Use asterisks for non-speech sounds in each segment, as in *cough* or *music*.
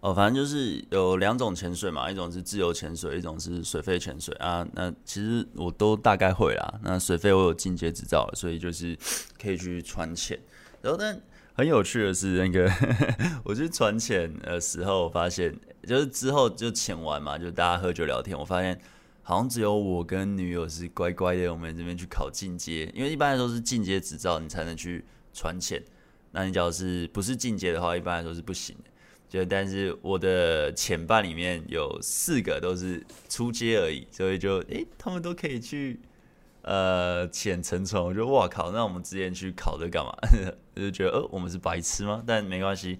哦，反正就是有两种潜水嘛，一种是自由潜水，一种是水肺潜水啊。那其实我都大概会啦。那水肺我有进阶执照，所以就是可以去船潜。然后但很有趣的是，那个 *laughs* 我去船潜的时候，发现就是之后就潜完嘛，就大家喝酒聊天，我发现好像只有我跟女友是乖乖的，我们这边去考进阶，因为一般来说是进阶执照你才能去船潜。那你假如是不是进阶的话，一般来说是不行的。就但是我的潜伴里面有四个都是出街而已，所以就诶、他们都可以去呃潜沉船。我就哇靠，那我们之前去考这干嘛？*laughs* 就觉得呃我们是白痴吗？但没关系，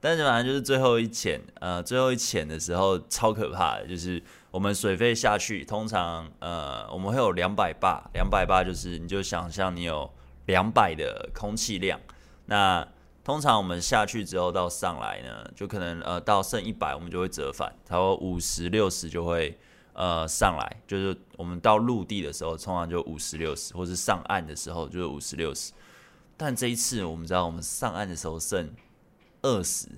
但是反正就是最后一潜呃最后一潜的时候超可怕的，就是我们水费下去，通常呃我们会有两百巴，两百巴就是你就想象你有两百的空气量，那。通常我们下去之后到上来呢，就可能呃到剩一百，我们就会折返，差不多五十六十就会呃上来，就是我们到陆地的时候，通常就五十六十，或是上岸的时候就是五十六十。但这一次我们知道，我们上岸的时候剩二十，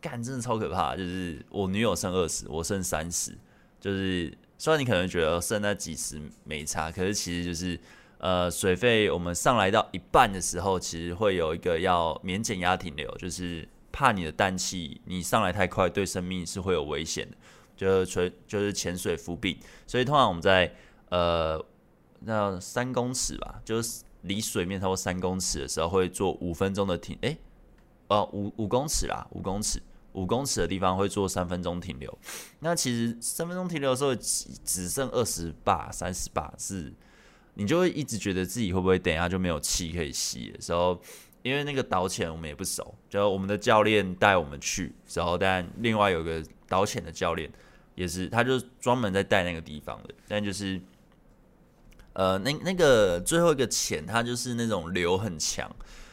干真的超可怕，就是我女友剩二十，我剩三十，就是虽然你可能觉得剩那几十没差，可是其实就是。呃，水费我们上来到一半的时候，其实会有一个要免减压停留，就是怕你的氮气你上来太快，对生命是会有危险的，就是垂就是潜水浮病。所以通常我们在呃那三公尺吧，就是离水面超过三公尺的时候，会做五分钟的停，诶，哦五五公尺啦，五公尺五公尺的地方会做三分钟停留。那其实三分钟停留的时候只只剩二十八三十八是。你就会一直觉得自己会不会等一下就没有气可以吸的时候，因为那个导潜我们也不熟，就我们的教练带我们去，然后但另外有个导潜的教练也是，他就专门在带那个地方的，但就是，呃，那那个最后一个潜，它就是那种流很强，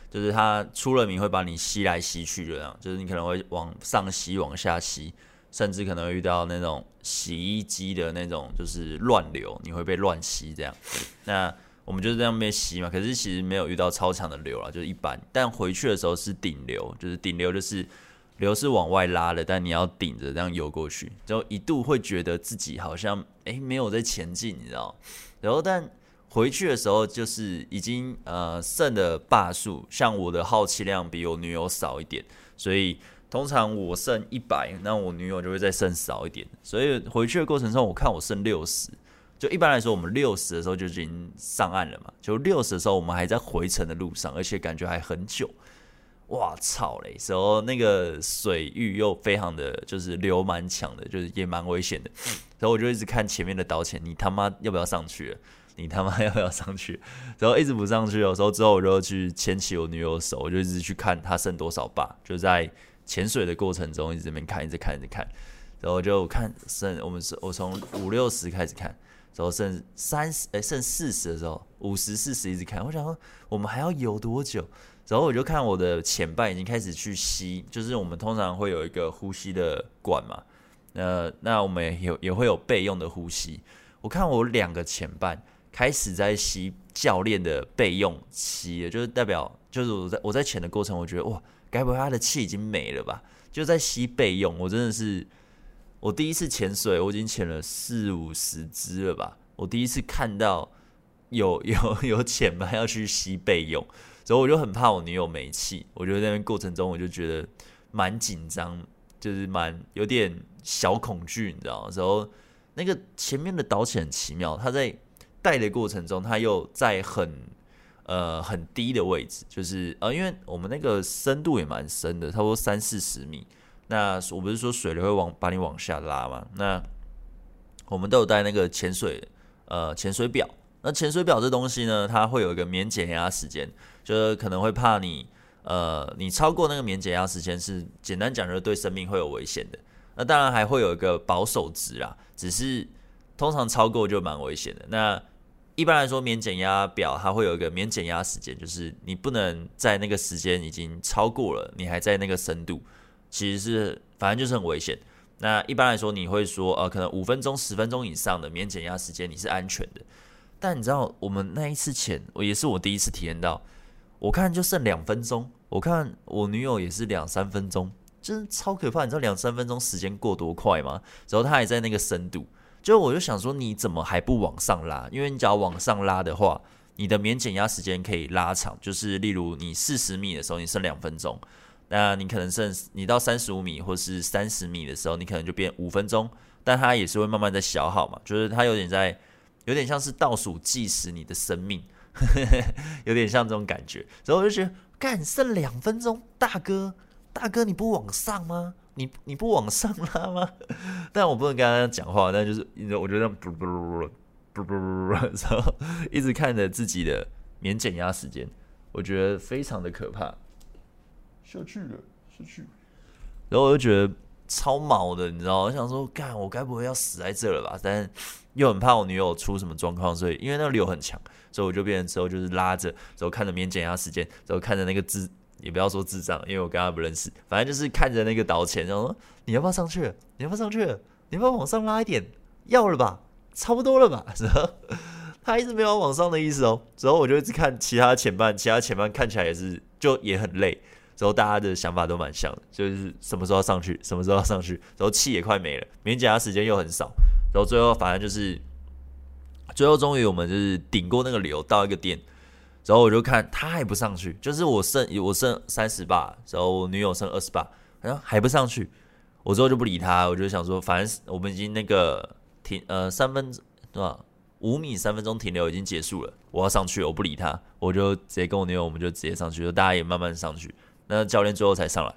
就是它出了名会把你吸来吸去，这样，就是你可能会往上吸，往下吸。甚至可能遇到那种洗衣机的那种，就是乱流，你会被乱吸这样。那我们就是这样被吸嘛。可是其实没有遇到超强的流啊，就是一般。但回去的时候是顶流，就是顶流就是流是往外拉的，但你要顶着这样游过去。就一度会觉得自己好像诶没有在前进，你知道？然后但回去的时候就是已经呃剩的霸数，像我的耗气量比我女友少一点，所以。通常我剩一百，那我女友就会再剩少一点，所以回去的过程中，我看我剩六十。就一般来说，我们六十的时候就已经上岸了嘛。就六十的时候，我们还在回程的路上，而且感觉还很久。哇操嘞！时候那个水域又非常的就是流蛮强的，就是也蛮危险的。然后我就一直看前面的导潜，你他妈要不要上去？你他妈要不要上去？*laughs* 然后一直不上去，有时候之后我就去牵起我女友的手，我就一直去看她剩多少把，就在。潜水的过程中，一直这边看，一直看，一直看，然后就看剩我们是，我从五六十开始看，然后剩三十，哎，剩四十的时候，五十、四十一直看。我想说，我们还要游多久？然后我就看我的潜伴已经开始去吸，就是我们通常会有一个呼吸的管嘛，呃，那我们也也会有备用的呼吸。我看我两个潜伴开始在吸教练的备用吸，也就是代表，就是我在我在潜的过程，我觉得哇。该不会他的气已经没了吧？就在吸备用，我真的是我第一次潜水，我已经潜了四五十只了吧？我第一次看到有 *laughs* 有有潜伴要去吸备用，所以我就很怕我女友没气。我觉得在那过程中，我就觉得蛮紧张，就是蛮有点小恐惧，你知道？然后那个前面的导潜很奇妙，他在带的过程中，他又在很。呃，很低的位置，就是呃，因为我们那个深度也蛮深的，差不多三四十米。那我不是说水流会往把你往下拉吗？那我们都有带那个潜水呃潜水表。那潜水表这东西呢，它会有一个免减压时间，就是可能会怕你呃你超过那个免减压时间，是简单讲就是对生命会有危险的。那当然还会有一个保守值啦，只是通常超过就蛮危险的。那一般来说，免减压表它会有一个免减压时间，就是你不能在那个时间已经超过了，你还在那个深度，其实是反正就是很危险。那一般来说，你会说呃，可能五分钟、十分钟以上的免减压时间你是安全的。但你知道，我们那一次潜，我也是我第一次体验到，我看就剩两分钟，我看我女友也是两三分钟，真超可怕。你知道两三分钟时间过多快吗？然后她还在那个深度，就我就想说，你怎么还不往上拉？因为你只要往上拉的话，你的免减压时间可以拉长。就是例如你四十米的时候，你剩两分钟，那你可能剩你到三十五米或是三十米的时候，你可能就变五分钟。但它也是会慢慢在消耗嘛，就是它有点在，有点像是倒数计时你的生命，*laughs* 有点像这种感觉。然后我就觉得，干剩两分钟，大哥，大哥你不往上吗？你你不往上拉吗？*laughs* 但我不能跟他讲话，但就是你知道我觉得不不不不不不，然后一直看着自己的免减压时间，我觉得非常的可怕。下去了，下去。然后我就觉得。超毛的，你知道？我想说，干，我该不会要死在这了吧？但又很怕我女友出什么状况，所以因为那个流很强，所以我就变成之后就是拉着，然后看着免减压时间，然后看着那个智，也不要说智障，因为我跟他不认识，反正就是看着那个导潜，然后说你要不要上去？你要不要上去？你要不要往上拉一点？要了吧？差不多了吧？*laughs* 然后他一直没有往上的意思哦。之后我就一直看其他前半，其他前半看起来也是就也很累。之后大家的想法都蛮像的，就是什么时候要上去，什么时候要上去，然后气也快没了，免减压时间又很少，然后最后反正就是，最后终于我们就是顶过那个流到一个点，然后我就看他还不上去，就是我剩我剩三十八，然后我女友剩二十八，好像还不上去，我之后就不理他，我就想说，反正我们已经那个停呃三分对吧，五米三分钟停留已经结束了，我要上去，我不理他，我就直接跟我女友，我们就直接上去，就大家也慢慢上去。那教练最后才上来，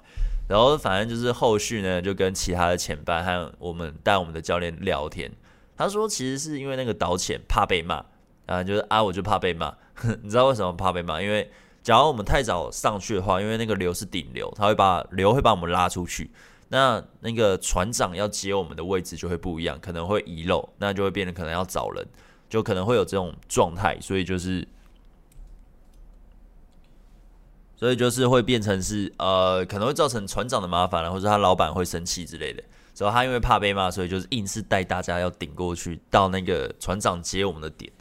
然后反正就是后续呢，就跟其他的前辈和我们带我们的教练聊天。他说，其实是因为那个导潜怕被骂啊，就是啊，我就怕被骂。*laughs* 你知道为什么怕被骂？因为假如我们太早上去的话，因为那个流是顶流，他会把流会把我们拉出去。那那个船长要接我们的位置就会不一样，可能会遗漏，那就会变得可能要找人，就可能会有这种状态。所以就是。所以就是会变成是呃，可能会造成船长的麻烦了，或者他老板会生气之类的。所以他因为怕被骂，所以就是硬是带大家要顶过去到那个船长接我们的点。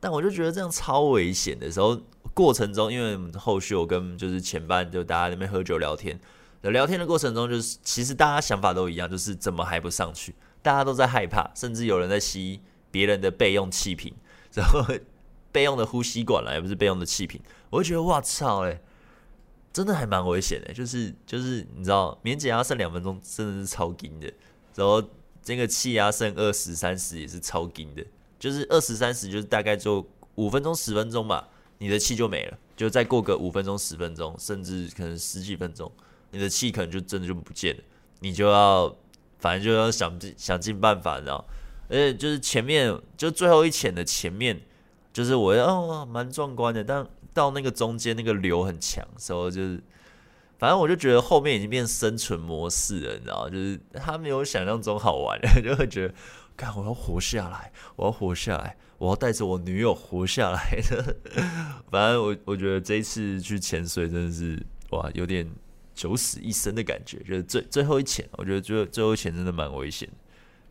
但我就觉得这样超危险的时候，过程中因为后续我跟就是前班就大家那边喝酒聊天，聊天的过程中就是其实大家想法都一样，就是怎么还不上去？大家都在害怕，甚至有人在吸别人的备用气瓶，然后备用的呼吸管了，也不是备用的气瓶。我就觉得哇操嘞！真的还蛮危险的，就是就是你知道，免减压剩两分钟真的是超紧的，然后这个气压剩二十三十也是超紧的，就是二十三十就是大概就五分钟十分钟吧，你的气就没了，就再过个五分钟十分钟，甚至可能十几分钟，你的气可能就真的就不见了，你就要反正就要想尽想尽办法，然后，而且就是前面就最后一潜的前面，就是我哦蛮壮观的，但。到那个中间那个流很强，所以就是，反正我就觉得后面已经变生存模式了，你知道，就是他没有想象中好玩，*laughs* 就会觉得，看我要活下来，我要活下来，我要带着我女友活下来的。*laughs* 反正我我觉得这一次去潜水真的是哇，有点九死一生的感觉，就是最最后一潜，我觉得最最后一潜真的蛮危险，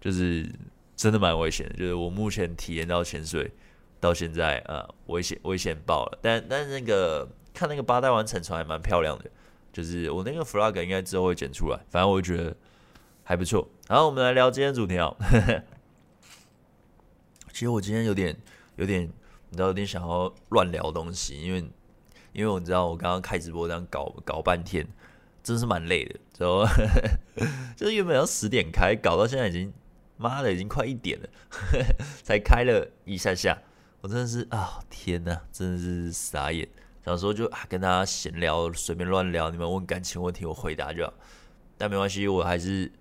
就是真的蛮危险的，就是我目前体验到潜水。到现在呃，危险危险爆了，但但是那个看那个八代湾沉船还蛮漂亮的，就是我那个 flag 应该之后会剪出来，反正我觉得还不错。然后我们来聊今天主题啊，*laughs* 其实我今天有点有点，你知道有点想要乱聊东西，因为因为我知道我刚刚开直播这样搞搞半天，真是蛮累的，之后 *laughs* 就是原本要十点开，搞到现在已经妈的已经快一点了，*laughs* 才开了一下下。我真的是啊，天哪，真的是傻眼。想说就啊，跟大家闲聊，随便乱聊。你们问感情问题，我回答就好。但没关系，我还是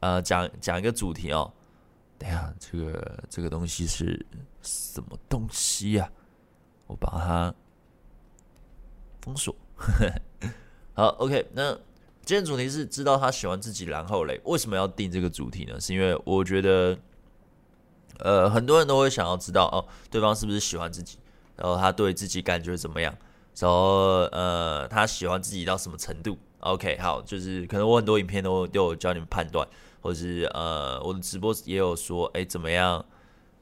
呃讲讲一个主题哦。等下，这个这个东西是什么东西呀？我把它封锁。*laughs* 好，OK。那今天主题是知道他喜欢自己，然后嘞，为什么要定这个主题呢？是因为我觉得。呃，很多人都会想要知道哦，对方是不是喜欢自己，然后他对自己感觉怎么样，然后呃，他喜欢自己到什么程度？OK，好，就是可能我很多影片都都有教你们判断，或者是呃，我的直播也有说，哎，怎么样，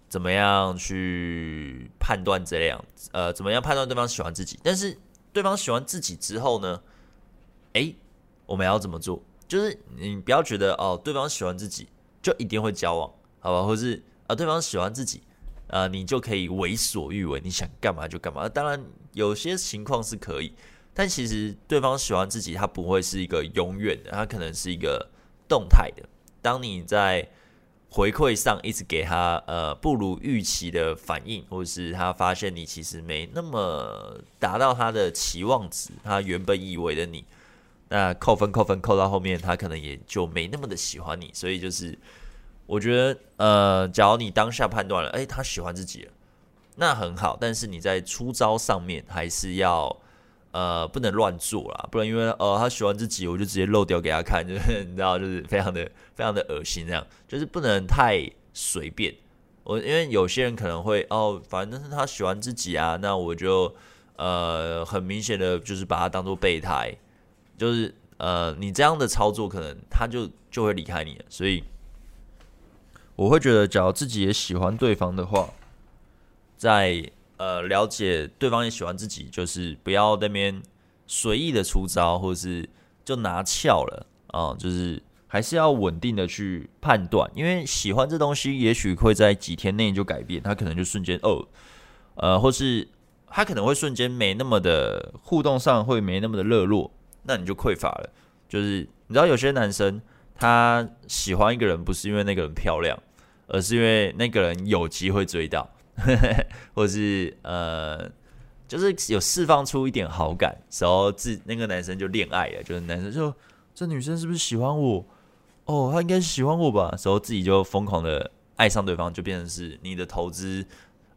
怎么样去判断这样，呃，怎么样判断对方喜欢自己？但是对方喜欢自己之后呢，哎，我们要怎么做？就是你不要觉得哦，对方喜欢自己就一定会交往，好吧？或是啊、对方喜欢自己，啊、你就可以为所欲为，你想干嘛就干嘛。当然，有些情况是可以，但其实对方喜欢自己，他不会是一个永远的，他可能是一个动态的。当你在回馈上一直给他呃不如预期的反应，或者是他发现你其实没那么达到他的期望值，他原本以为的你，那扣分扣分扣到后面，他可能也就没那么的喜欢你。所以就是我觉得呃，假如你当下判断了，诶，他喜欢自己了，那很好。但是你在出招上面还是要。呃，不能乱做啦，不然因为呃他喜欢自己，我就直接漏掉给他看，*laughs* 就是你知道，就是非常的非常的恶心，这样就是不能太随便。我因为有些人可能会哦，反正是他喜欢自己啊，那我就呃很明显的就是把他当做备胎，就是呃你这样的操作，可能他就就会离开你了。所以我会觉得，假如自己也喜欢对方的话，在。呃，了解对方也喜欢自己，就是不要那边随意的出招，或者是就拿翘了啊，就是还是要稳定的去判断，因为喜欢这东西，也许会在几天内就改变，他可能就瞬间哦，呃，或是他可能会瞬间没那么的互动上会没那么的热络，那你就匮乏了。就是你知道有些男生他喜欢一个人，不是因为那个人漂亮，而是因为那个人有机会追到。*laughs* 或是呃，就是有释放出一点好感，然后自那个男生就恋爱了，就是男生就这女生是不是喜欢我？哦，她应该是喜欢我吧？然后自己就疯狂的爱上对方，就变成是你的投资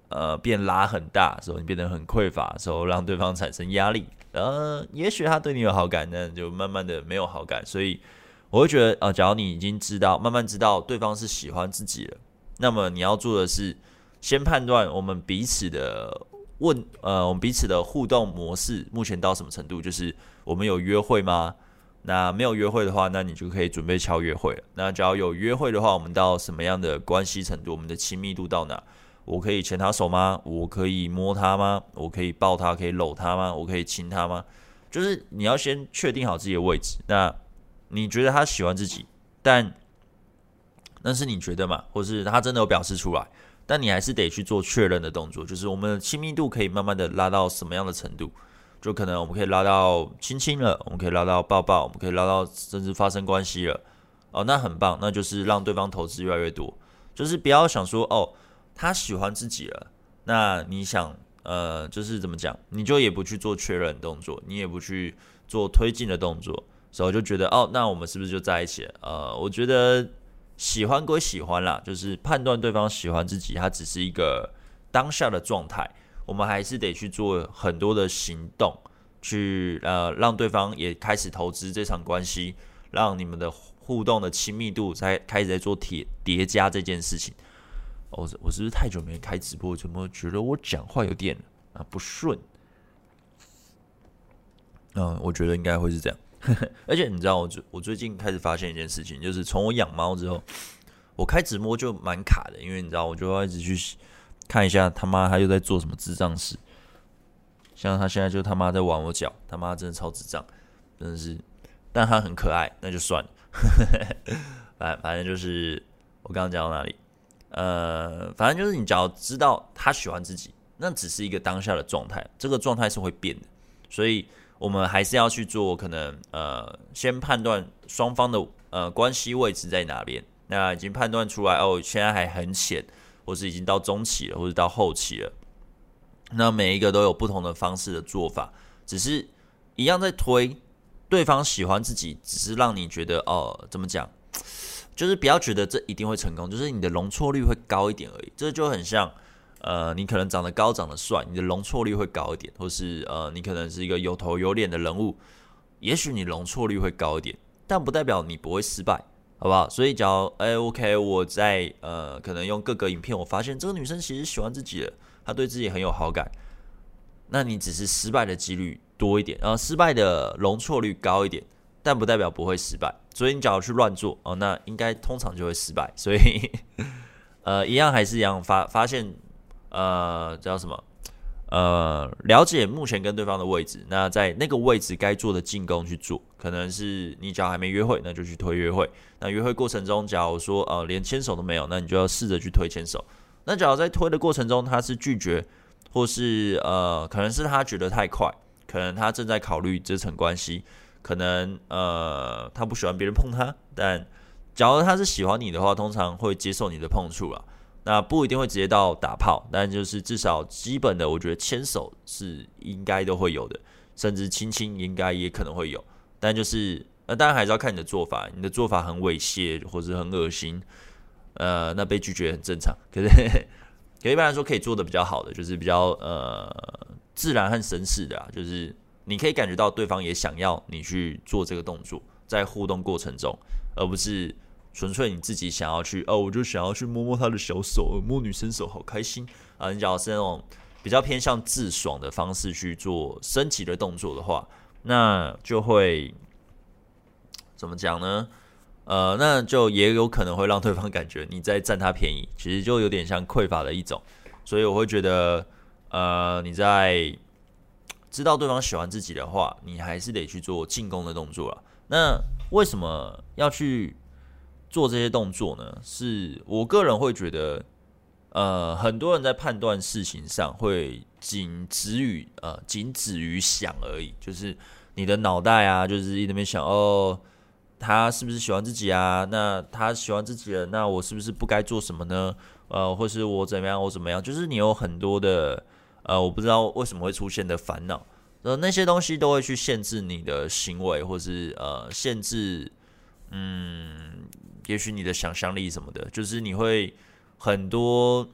呃变拉很大，时候你变得很匮乏，时候让对方产生压力。呃，也许他对你有好感，那就慢慢的没有好感。所以我会觉得，呃，假如你已经知道，慢慢知道对方是喜欢自己了，那么你要做的是。先判断我们彼此的问，呃，我们彼此的互动模式目前到什么程度？就是我们有约会吗？那没有约会的话，那你就可以准备敲约会了。那只要有约会的话，我们到什么样的关系程度？我们的亲密度到哪？我可以牵他手吗？我可以摸他吗？我可以抱他，可以搂他吗？我可以亲他吗？就是你要先确定好自己的位置。那你觉得他喜欢自己，但那是你觉得嘛？或是他真的有表示出来？但你还是得去做确认的动作，就是我们的亲密度可以慢慢的拉到什么样的程度？就可能我们可以拉到亲亲了，我们可以拉到抱抱，我们可以拉到甚至发生关系了。哦，那很棒，那就是让对方投资越来越多。就是不要想说哦，他喜欢自己了，那你想呃，就是怎么讲，你就也不去做确认动作，你也不去做推进的动作，所以我就觉得哦，那我们是不是就在一起了？呃，我觉得。喜欢归喜欢啦，就是判断对方喜欢自己，他只是一个当下的状态。我们还是得去做很多的行动，去呃让对方也开始投资这场关系，让你们的互动的亲密度才开始在做叠叠加这件事情。我我是不是太久没开直播，怎么觉得我讲话有点啊不顺？嗯，我觉得应该会是这样。*laughs* 而且你知道，我最我最近开始发现一件事情，就是从我养猫之后，*sniffs* 我开直播就蛮卡的，因为你知道，我就要一直去看一下他妈他又在做什么智障事。像他现在就他妈在玩我脚，他妈真的超智障，真的是。但他很可爱，那就算了。*laughs* 反反正就是我刚刚讲到哪里？呃，反正就是你只要知道他喜欢自己，那只是一个当下的状态，这个状态是会变的，所以。我们还是要去做，可能呃，先判断双方的呃关系位置在哪边。那已经判断出来哦，现在还很浅，或是已经到中期了，或者到后期了。那每一个都有不同的方式的做法，只是一样在推。对方喜欢自己，只是让你觉得哦，怎么讲？就是不要觉得这一定会成功，就是你的容错率会高一点而已。这就很像。呃，你可能长得高、长得帅，你的容错率会高一点；或是呃，你可能是一个有头有脸的人物，也许你容错率会高一点，但不代表你不会失败，好不好？所以，假如哎，OK，我在呃，可能用各个影片，我发现这个女生其实喜欢自己了，她对自己很有好感，那你只是失败的几率多一点，然后失败的容错率高一点，但不代表不会失败。所以，你假如去乱做哦，那应该通常就会失败。所以，呃，一样还是一样发发现。呃，叫什么？呃，了解目前跟对方的位置，那在那个位置该做的进攻去做，可能是你假如还没约会，那就去推约会。那约会过程中，假如说呃连牵手都没有，那你就要试着去推牵手。那假如在推的过程中他是拒绝，或是呃可能是他觉得太快，可能他正在考虑这层关系，可能呃他不喜欢别人碰他。但假如他是喜欢你的话，通常会接受你的碰触了。那不一定会直接到打炮，但就是至少基本的，我觉得牵手是应该都会有的，甚至亲亲应该也可能会有。但就是，那当然还是要看你的做法。你的做法很猥亵或者很恶心，呃，那被拒绝很正常。*laughs* 可是，可一般来说可以做的比较好的，就是比较呃自然和绅士的啊，就是你可以感觉到对方也想要你去做这个动作，在互动过程中，而不是纯粹你自己想要去哦，我就想要去摸摸他的小手，摸女生手好开心啊。你只要是那种比较偏向自爽的方式去做升级的动作的话。那就会怎么讲呢？呃，那就也有可能会让对方感觉你在占他便宜，其实就有点像匮乏的一种。所以我会觉得，呃，你在知道对方喜欢自己的话，你还是得去做进攻的动作了。那为什么要去做这些动作呢？是我个人会觉得，呃，很多人在判断事情上会。仅止于呃，仅止于想而已，就是你的脑袋啊，就是一直边想哦，他是不是喜欢自己啊？那他喜欢自己了，那我是不是不该做什么呢？呃，或是我怎么样，我怎么样？就是你有很多的呃，我不知道为什么会出现的烦恼，呃，那些东西都会去限制你的行为，或是呃，限制，嗯，也许你的想象力什么的，就是你会很多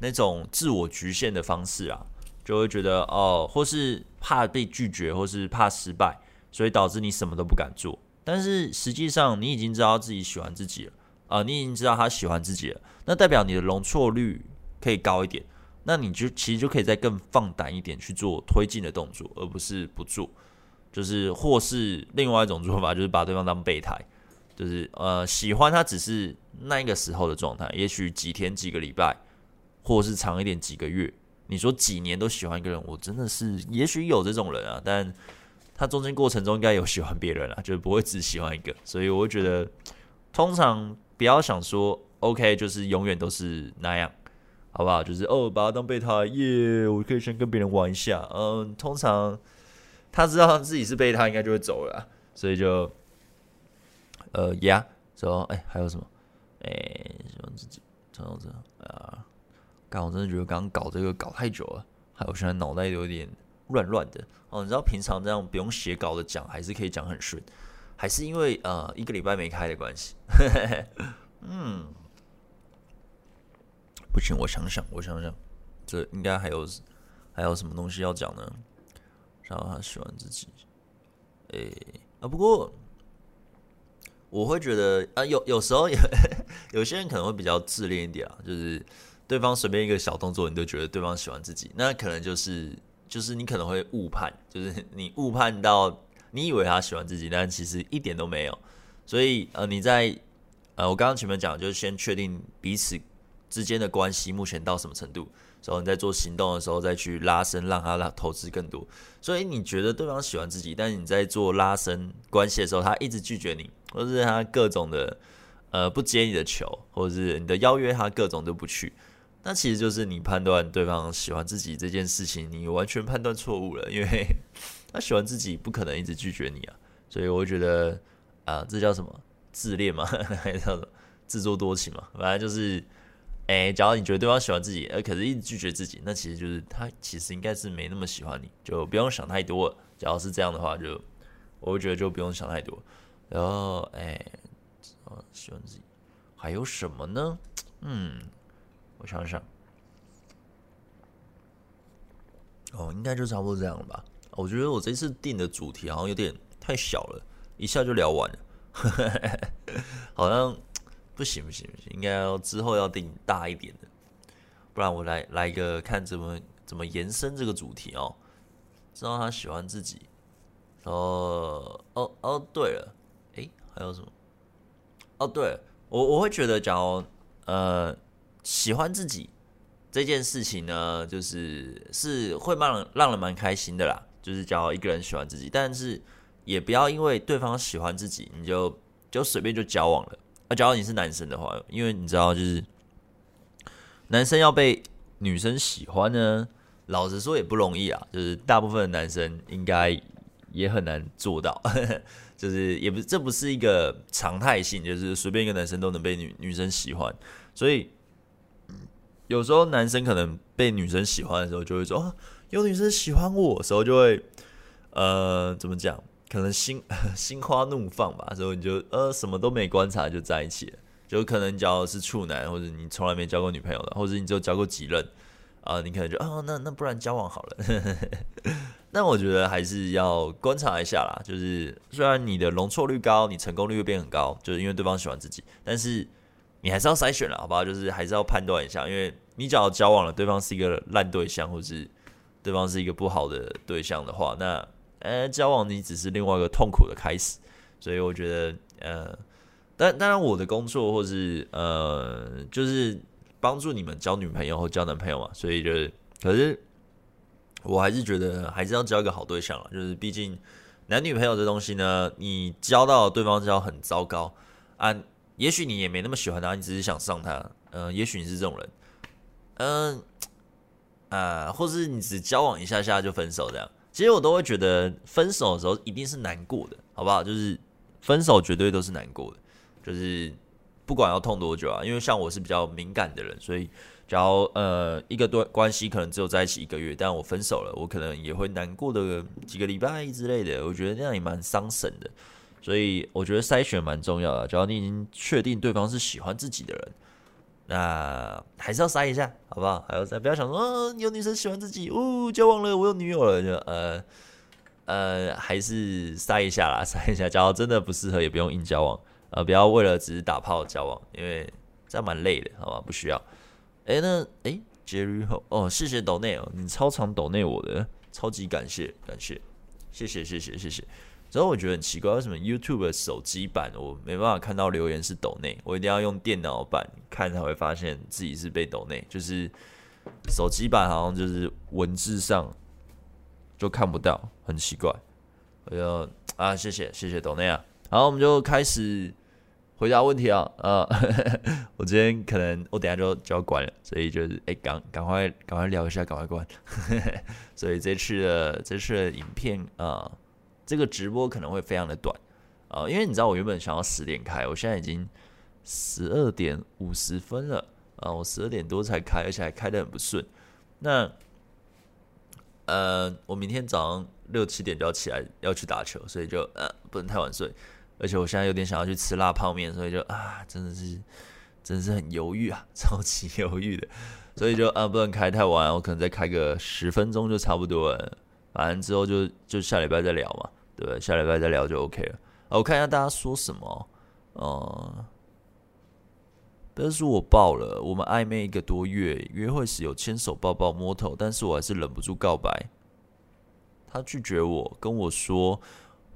那种自我局限的方式啊。就会觉得哦，或是怕被拒绝，或是怕失败，所以导致你什么都不敢做。但是实际上，你已经知道自己喜欢自己了啊、你已经知道他喜欢自己了，那代表你的容错率可以高一点。那你就其实就可以再更放胆一点去做推进的动作，而不是不做。就是或是另外一种做法，就是把对方当备胎，就是呃喜欢他只是那个时候的状态，也许几天、几个礼拜，或是长一点几个月。你说几年都喜欢一个人，我真的是，也许有这种人啊，但他中间过程中应该有喜欢别人啊，就是不会只喜欢一个，所以我会觉得，通常不要想说，OK，就是永远都是那样，好不好？就是哦，把他当备胎，耶，我可以先跟别人玩一下，嗯，通常他知道他自己是备胎，应该就会走了，所以就，呃，呀，走，哎，还有什么？哎，喜欢自己，这样子啊。刚我真的觉得刚搞这个搞太久了，还有现在脑袋有点乱乱的哦。你知道平常这样不用写稿的讲，还是可以讲很顺，还是因为呃一个礼拜没开的关系？*laughs* 嗯，不行，我想想，我想想，这应该还有还有什么东西要讲呢？然后他喜欢自己，诶、啊，不过我会觉得啊，有有时候有 *laughs* 有些人可能会比较自恋一点啊，就是。对方随便一个小动作，你都觉得对方喜欢自己，那可能就是就是你可能会误判，就是你误判到你以为他喜欢自己，但其实一点都没有。所以呃，你在呃，我刚刚前面讲，就是先确定彼此之间的关系目前到什么程度，然后你在做行动的时候再去拉伸，让他拉投资更多。所以你觉得对方喜欢自己，但是你在做拉伸关系的时候，他一直拒绝你，或者是他各种的呃不接你的球，或者是你的邀约他各种都不去。那其实就是你判断对方喜欢自己这件事情，你完全判断错误了，因为他喜欢自己不可能一直拒绝你啊，所以我觉得啊、这叫什么自恋嘛，*laughs* 还是叫什么自作多情嘛？反正就是，哎，假如你觉得对方喜欢自己，呃，可是一直拒绝自己，那其实就是他其实应该是没那么喜欢你，就不用想太多了。假如是这样的话，就我会觉得就不用想太多。然后，哎，喜欢自己还有什么呢？嗯。我想想，哦，应该就差不多这样了吧。我觉得我这次定的主题好像有点太小了，一下就聊完了，*laughs* 好像不行不行不行，应该要之后要定大一点的，不然我来来一个看怎么怎么延伸这个主题哦。知道他喜欢自己，哦哦哦，对了，还有什么？哦，对，我我会觉得，假如呃。喜欢自己这件事情呢，就是是会让让人蛮开心的啦。就是假如一个人喜欢自己，但是也不要因为对方喜欢自己，你就就随便就交往了。啊，假如你是男生的话，因为你知道，就是男生要被女生喜欢呢，老实说也不容易啊。就是大部分的男生应该也很难做到，*laughs* 就是也不是这不是一个常态性，就是随便一个男生都能被女女生喜欢。所以有时候男生可能被女生喜欢的时候，就会说，哦，有女生喜欢我时候，就会呃，怎么讲？可能心心花怒放吧，所以你就呃什么都没观察就在一起了，就可能交的是处男，或者你从来没交过女朋友的，或者你只有交过几任啊、你可能就哦那那不然交往好了。*laughs* 那我觉得还是要观察一下啦，就是虽然你的容错率高，你成功率会变很高，就是因为对方喜欢自己，但是你还是要筛选了，好不好？就是还是要判断一下，因为你只要交往了，对方是一个烂对象，或是对方是一个不好的对象的话，那。呃，交往你只是另外一个痛苦的开始，所以我觉得，呃，但当然我的工作或是呃，就是帮助你们交女朋友或交男朋友嘛，所以就是，可是我还是觉得还是要交一个好对象啊，就是毕竟男女朋友这东西呢，你交到对方交很糟糕啊，也许你也没那么喜欢他，你只是想上他，嗯、也许你是这种人，嗯、呃，啊，或是你只交往一下下就分手这样。其实我都会觉得分手的时候一定是难过的，好不好？就是分手绝对都是难过的，就是不管要痛多久啊。因为像我是比较敏感的人，所以假如呃一个段关系可能只有在一起一个月，但我分手了，我可能也会难过的几个礼拜之类的。我觉得那样也蛮伤神的，所以我觉得筛选蛮重要的。只要你已经确定对方是喜欢自己的人。那还是要筛一下，好不好？还要筛，不要想说，有女生喜欢自己，哦，交往了，我有女友了，就呃呃，还是筛一下啦，筛一下。假如真的不适合，也不用硬交往，呃，不要为了只是打炮交往，因为这样蛮累的，好吧？不需要。哎、那哎，Jerry 后哦，谢谢抖内哦，你超常抖内我的，超级感谢，感谢，谢谢，谢谢，谢谢。然后我觉得很奇怪，为什么 YouTube 的手机版我没办法看到留言是抖内，我一定要用电脑版看才会发现自己是被抖内，就是手机版好像就是文字上就看不到，很奇怪。我就啊，谢谢谢谢抖内啊，好，我们就开始回答问题啊啊，*laughs* 我今天可能我等下就就要关了，所以就是哎赶赶快赶快聊一下，赶快关，*laughs* 所以这次的这次的影片啊。这个直播可能会非常的短啊、因为你知道我原本想要十点开，我现在已经十二点五十分了啊、我十二点多才开，而且还开得很不顺。那呃，我明天早上六七点就要起来要去打球，所以就呃不能太晚睡，而且我现在有点想要去吃辣泡面，所以就啊真的是真的是很犹豫啊，超级犹豫的，所以就啊不能开太晚，我可能再开个十分钟就差不多了，反正之后就就下礼拜再聊嘛。对，下礼拜再聊就 OK 了。我看一下大家说什么。嗯，但是我爆了，我们暧昧一个多月，约会时有牵手、抱抱、摸头，但是我还是忍不住告白。他拒绝我，跟我说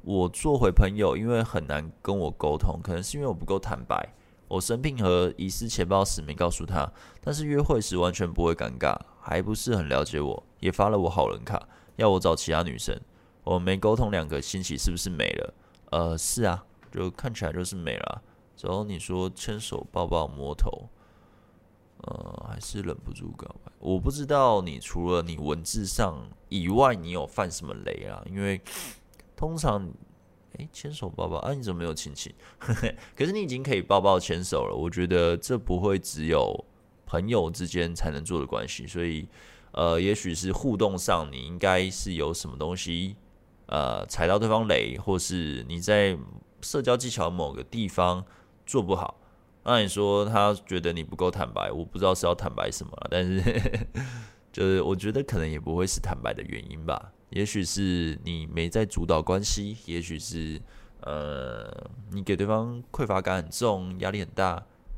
我做回朋友，因为很难跟我沟通，可能是因为我不够坦白。我生病和遗失钱包时没告诉他，但是约会时完全不会尴尬，还不是很了解我，也发了我好人卡，要我找其他女生。我没沟通两个星期，是不是没了？呃，是啊，就看起来就是没了。然后你说牵手、抱抱、摸头，呃，还是忍不住告白。我不知道你除了你文字上以外，你有犯什么雷啊？因为通常，诶，牵手、抱抱，啊，你怎么没有亲亲？*laughs* 可是你已经可以抱抱、牵手了。我觉得这不会只有朋友之间才能做的关系，所以，呃，也许是互动上，你应该是有什么东西。呃，踩到对方雷，或是你在社交技巧某个地方做不好，那你说他觉得你不够坦白，我不知道是要坦白什么了，但是 *laughs* 就是我觉得可能也不会是坦白的原因吧，也许是你没在主导关系，也许是呃你给对方匮乏感很重，压力很大，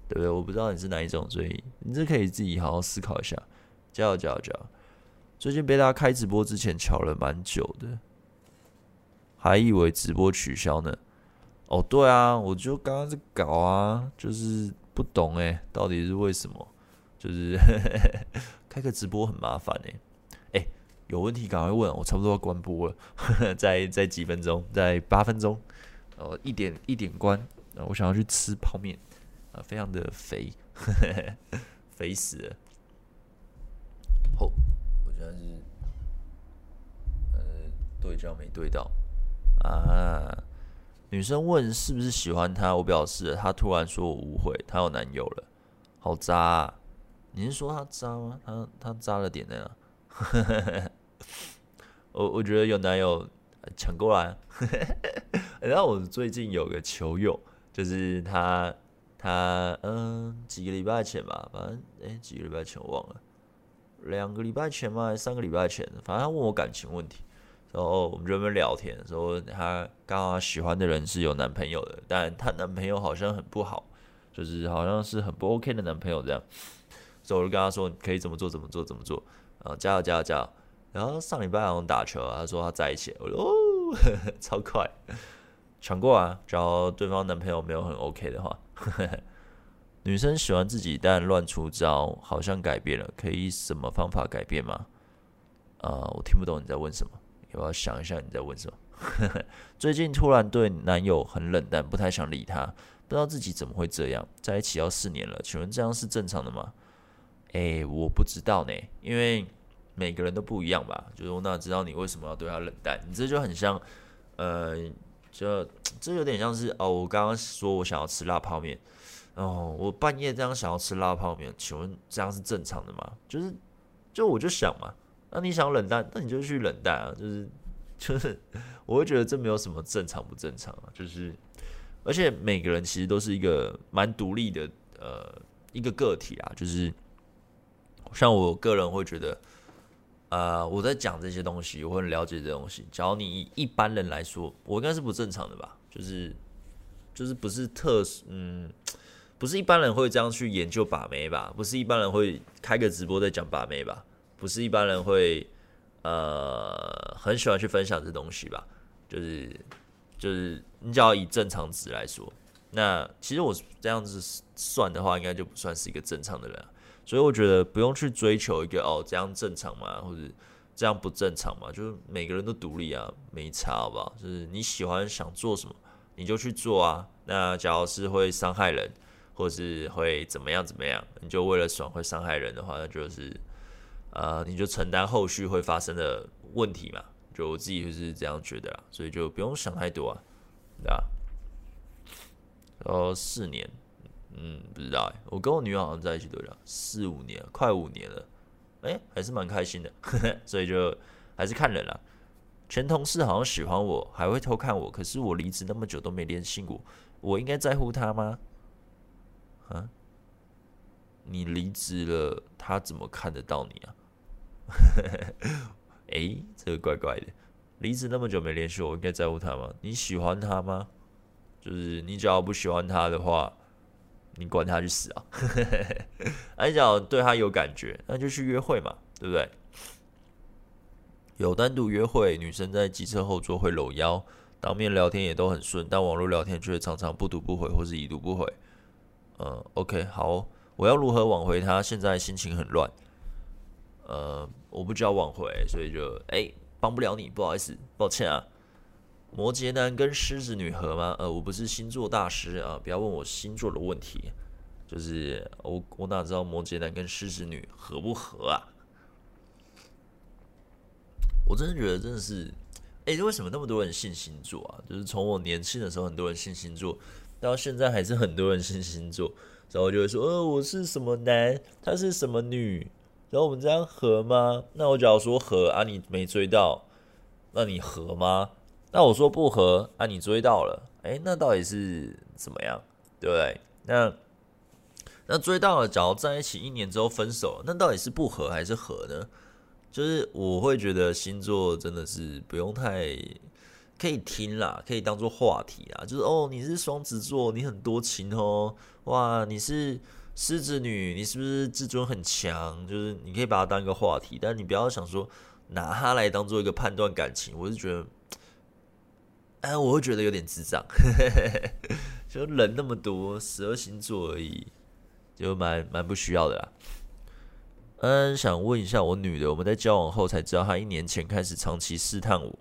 对不对？我不知道你是哪一种，所以你这可以自己好好思考一下。加油加油加油！最近被大家开直播之前瞧了蛮久的。还以为直播取消呢，哦，对啊，我就刚刚在搞啊，就是不懂哎，到底是为什么？就是 *laughs* 开个直播很麻烦哎，哎，有问题赶快问，我差不多要关播了，*laughs* 在在几分钟，在八分钟，呃，一点一点关，我想要去吃泡面，啊，非常的肥，*laughs* 肥死了。好，我现在是，呃，对焦没对到啊。女生问是不是喜欢他，我表示他突然说我误会，他有男友了，好渣啊！你是说他渣吗？他他渣了点呢？我我觉得有男友抢过来。*laughs* 然后我最近有个球友，就是他他嗯几个礼拜前吧，反正哎几个礼拜前我忘了，两个礼拜前吗？还是三个礼拜前？反正他问我感情问题。然后我们就那边聊天，说她刚好喜欢的人是有男朋友的，但她男朋友好像很不好，就是好像是很不 OK 的男朋友这样。所以我就跟她说，你可以怎么做怎么做怎么做，啊，加油加油加油！然后上礼拜好像打球，他说他在一起，我说哦，呵 *laughs* 呵超快，抢过啊！只要对方男朋友没有很 OK 的话，*laughs* 女生喜欢自己但乱出招，好像改变了，可以什么方法改变吗？啊、呃，我听不懂你在问什么。我要想一下你在问什么。*laughs* 最近突然对男友很冷淡，不太想理他，不知道自己怎么会这样。在一起要四年了，请问这样是正常的吗？诶、我不知道呢，因为每个人都不一样吧。就是我哪知道你为什么要对他冷淡？你这就很像，呃，就这有点像是哦，我刚刚说我想要吃辣泡面，哦，我半夜这样想要吃辣泡面，请问这样是正常的吗？就是，就我就想嘛。那你想冷淡，那你就去冷淡啊，就是就是，我会觉得这没有什么正常不正常啊，就是，而且每个人其实都是一个蛮独立的呃一个个体啊，就是像我个人会觉得，呃，我在讲这些东西，我很了解这东西。假如你一般人来说，我应该是不正常的吧？就是就是不是特嗯，不是一般人会这样去研究把妹吧？不是一般人会开个直播在讲把妹吧？不是一般人会，呃，很喜欢去分享这东西吧？就是，就是你只要以正常值来说，那其实我这样子算的话，应该就不算是一个正常的人。所以我觉得不用去追求一个哦，这样正常吗？或者这样不正常吗？就是每个人都独立啊，没差好不好？就是你喜欢想做什么，你就去做啊。那假如是会伤害人，或是会怎么样怎么样，你就为了爽会伤害人的话，那就是。呃，你就承担后续会发生的问题嘛？就我自己就是这样觉得啦，所以就不用想太多啊，对吧？然后四年，嗯，不知道哎，我跟我女友好像在一起多久？四五年，快五年了，哎，还是蛮开心的，呵呵，所以就还是看人啦。前同事好像喜欢我，还会偷看我，可是我离职那么久都没联系过，我应该在乎他吗？啊？你离职了，他怎么看得到你啊？哎、欸，这个怪怪的。离职那么久没联系我，我应该在乎他吗？你喜欢他吗？就是你只要不喜欢他的话，你管他去死啊！你只要对他有感觉，那就去约会嘛，对不对？有单独约会，女生在机车后座会搂腰，当面聊天也都很顺，但网络聊天却常常不读不回或是已读不回。嗯，OK，好，我要如何挽回他？现在心情很乱。呃，我不知道挽回，所以就哎，帮不了你，不好意思，抱歉啊。摩羯男跟狮子女合吗？呃，我不是星座大师啊，不要问我星座的问题。就是我我哪知道摩羯男跟狮子女合不合啊？我真的觉得真的是，哎，为什么那么多人信星座啊？就是从我年轻的时候，很多人信星座，到现在还是很多人信星座，然后就会说，呃，我是什么男，他是什么女。然后我们这样合吗？那我假如说合啊，你没追到，那你合吗？那我说不合啊，你追到了，诶，那到底是怎么样？对不对？那那追到了，假如在一起一年之后分手，那到底是不合还是合呢？就是我会觉得星座真的是不用太可以听啦，可以当做话题啊。就是哦，你是双子座，你很多情哦，哇，你是。狮子女，你是不是自尊很强？就是你可以把它当一个话题，但你不要想说拿它来当做一个判断感情。我是觉得，哎，我会觉得有点智障。*laughs* 就人那么多，十二星座而已，就蛮蛮不需要的啦。嗯，想问一下我女的，我们在交往后才知道她一年前开始长期试探我，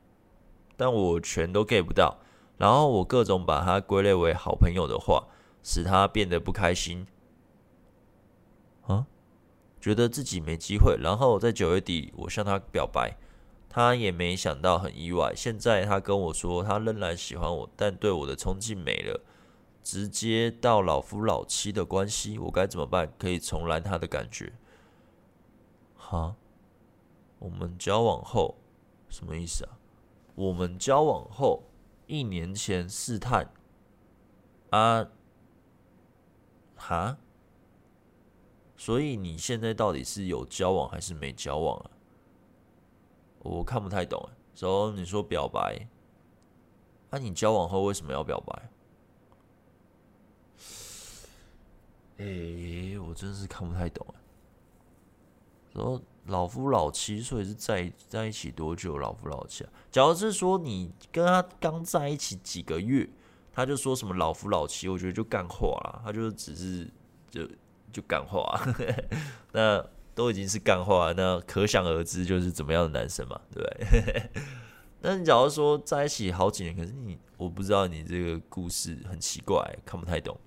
但我全都 get 不到。然后我各种把她归类为好朋友的话，使她变得不开心。啊？觉得自己没机会。然后在九月底，我向她表白，他也没想到，很意外。现在他跟我说，他仍然喜欢我，但对我的冲劲没了，直接到老夫老妻的关系，我该怎么办？可以重来他的感觉？哈，我们交往后什么意思啊？我们交往后一年前试探啊？哈？所以你现在到底是有交往还是没交往啊？我看不太懂。所以你说表白，那你交往后为什么要表白？诶，我真是看不太懂。说老夫老妻，所以是在在一起多久？老夫老妻啊？假如是说你跟他刚在一起几个月，他就说什么老夫老妻，我觉得就干话啦。他就只是就就干话，*laughs* 那都已经是干话，那可想而知就是怎么样的男生嘛，对不对？*laughs* 那你假如说在一起好几年，可是你我不知道你这个故事很奇怪，看不太懂，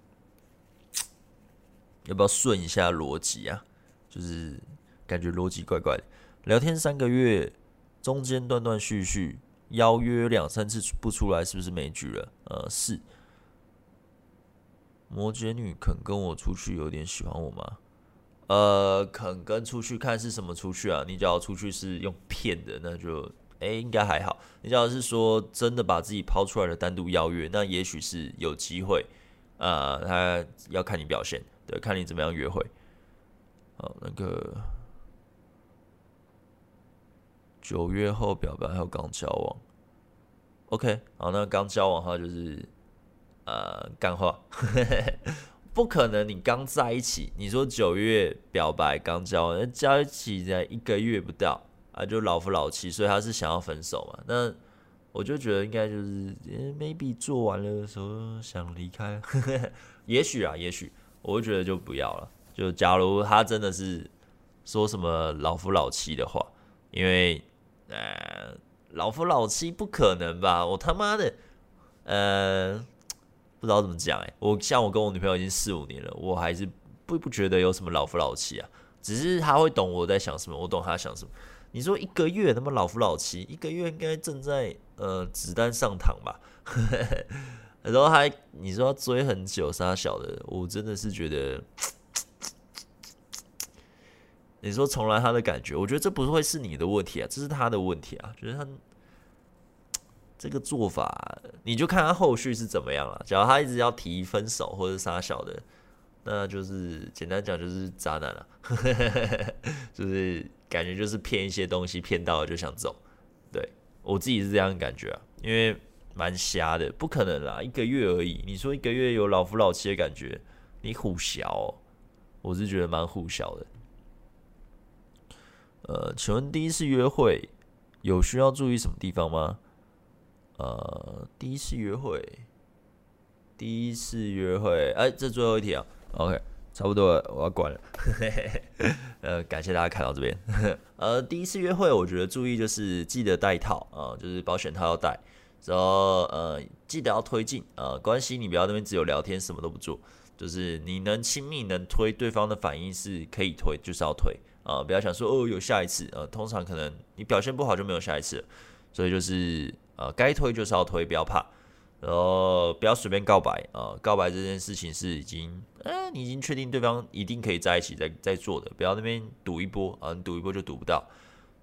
要不要顺一下逻辑啊？就是。感觉逻辑怪怪的，聊天三个月，中间断断续续，邀约两三次不出来，是不是没局了？呃，是。摩羯女肯跟我出去，有点喜欢我吗？呃，肯跟出去看是什么出去啊？你只要出去是用骗的，那就哎、应该还好。你只要是说真的把自己抛出来的单独邀约，那也许是有机会。呃，他要看你表现，对，看你怎么样约会。好，那个。九月后表白还有刚交往，OK，好，那刚交往的话就是呃干话，不可能你刚在一起，你说九月表白刚交往，那在一起才一个月不到啊，就老夫老妻，所以他是想要分手嘛？那我就觉得应该就是、欸、maybe 做完了的时候想离开，*laughs* 也许啊，也许，我就觉得就不要了。就假如他真的是说什么老夫老妻的话，因为。呃，老夫老妻不可能吧？我他妈的，呃，不知道怎么讲哎。我像我跟我女朋友已经四五年了，我还是不不觉得有什么老夫老妻啊。只是他会懂我在想什么，我懂他想什么。你说一个月他妈老夫老妻，一个月应该正在呃子弹上膛吧？*laughs* 然后还你说追很久杀小的，我真的是觉得。你说重来他的感觉，我觉得这不会是你的问题啊，这是他的问题啊。就是他这个做法，你就看他后续是怎么样了。假如他一直要提分手或者杀小的，那就是简单讲就是渣男了，*laughs* 就是感觉就是骗一些东西，骗到了就想走。对，我自己是这样的感觉啊，因为蛮瞎的，不可能啦，一个月而已。你说一个月有老夫老妻的感觉，你虎小喔，我是觉得蛮虎小的。呃，请问第一次约会有需要注意什么地方吗？呃，第一次约会，第一次约会，哎，这最后一题啊，OK，差不多了，我要关了。*laughs* 呃，感谢大家看到这边。*laughs* 呃，第一次约会，我觉得注意就是记得带套啊，呃，就是保险套要带，然后呃，记得要推进呃，关系你不要那边只有聊天，什么都不做，就是你能亲密能推，对方的反应是可以推，就是要推。啊，不要想说哦，有下一次，呃，通常可能你表现不好就没有下一次了，所以就是呃，该推就是要推，不要怕，然后不要随便告白啊，告白这件事情是已经，呃，你已经确定对方一定可以在一起在在做的，不要那边赌一波啊，你赌一波就赌不到，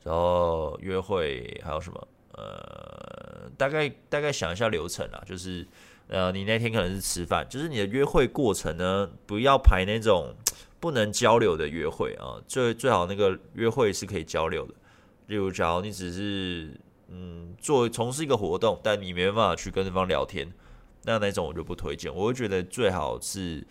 然后约会还有什么？呃，大概大概想一下流程啊，就是呃，你那天可能是吃饭，就是你的约会过程呢，不要排那种。不能交流的约会啊，最最好那个约会是可以交流的。例如，假如你只是嗯做从事一个活动，但你没办法去跟对方聊天，那那种我就不推荐。我会觉得最好是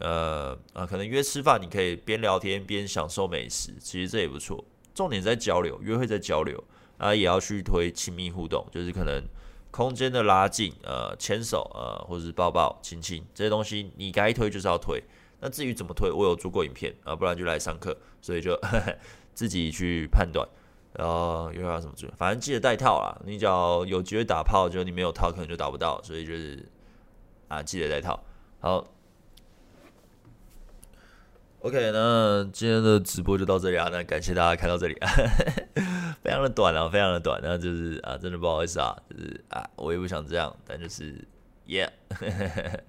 呃啊，可能约吃饭，你可以边聊天边享受美食，其实这也不错。重点在交流，约会在交流啊，也要去推亲密互动，就是可能空间的拉近，呃，牵手，呃，或者是抱抱、亲亲这些东西，你该推就是要推。那至于怎么推，我有做过影片啊，不然就来上课，所以就呵呵自己去判断。*laughs* 然后又要什么注意？反正记得带套啦。你只要有机会打炮，就你没有套，可能就打不到。所以就是啊，记得带套。好，OK，那今天的直播就到这里啊。那感谢大家看到这里，*laughs* 非常的短啊，非常的短。那就是啊，真的不好意思啊，就是啊，我也不想这样，但就是。Yeah *laughs*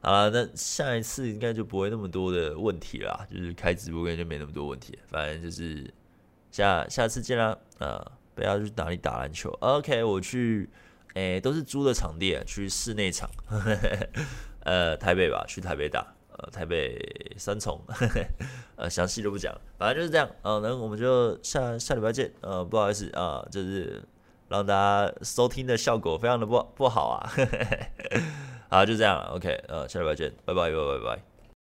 好了，那下一次应该就不会那么多的问题啦，就是开直播应该就没那么多问题。反正就是下下次见啦，呃，不要去哪里打篮球？OK，我去，诶、都是租的场地，去室内场，*laughs* 呃，台北吧，去台北打，呃，台北三重，*laughs* 呃，详细就不讲，反正就是这样。呃，那我们就下下礼拜见。呃，不好意思啊、呃，就是让大家收听的效果非常的不不好啊。*laughs* 好，就这样了，OK，呃，下礼拜见，拜，拜拜，拜拜。